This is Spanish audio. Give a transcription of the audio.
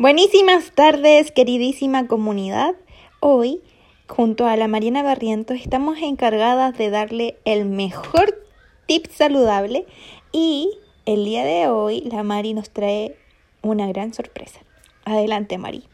Buenísimas tardes, queridísima comunidad. Hoy, junto a la Mariana Barrientos, estamos encargadas de darle el mejor tip saludable y el día de hoy la Mari nos trae una gran sorpresa. Adelante, Mari.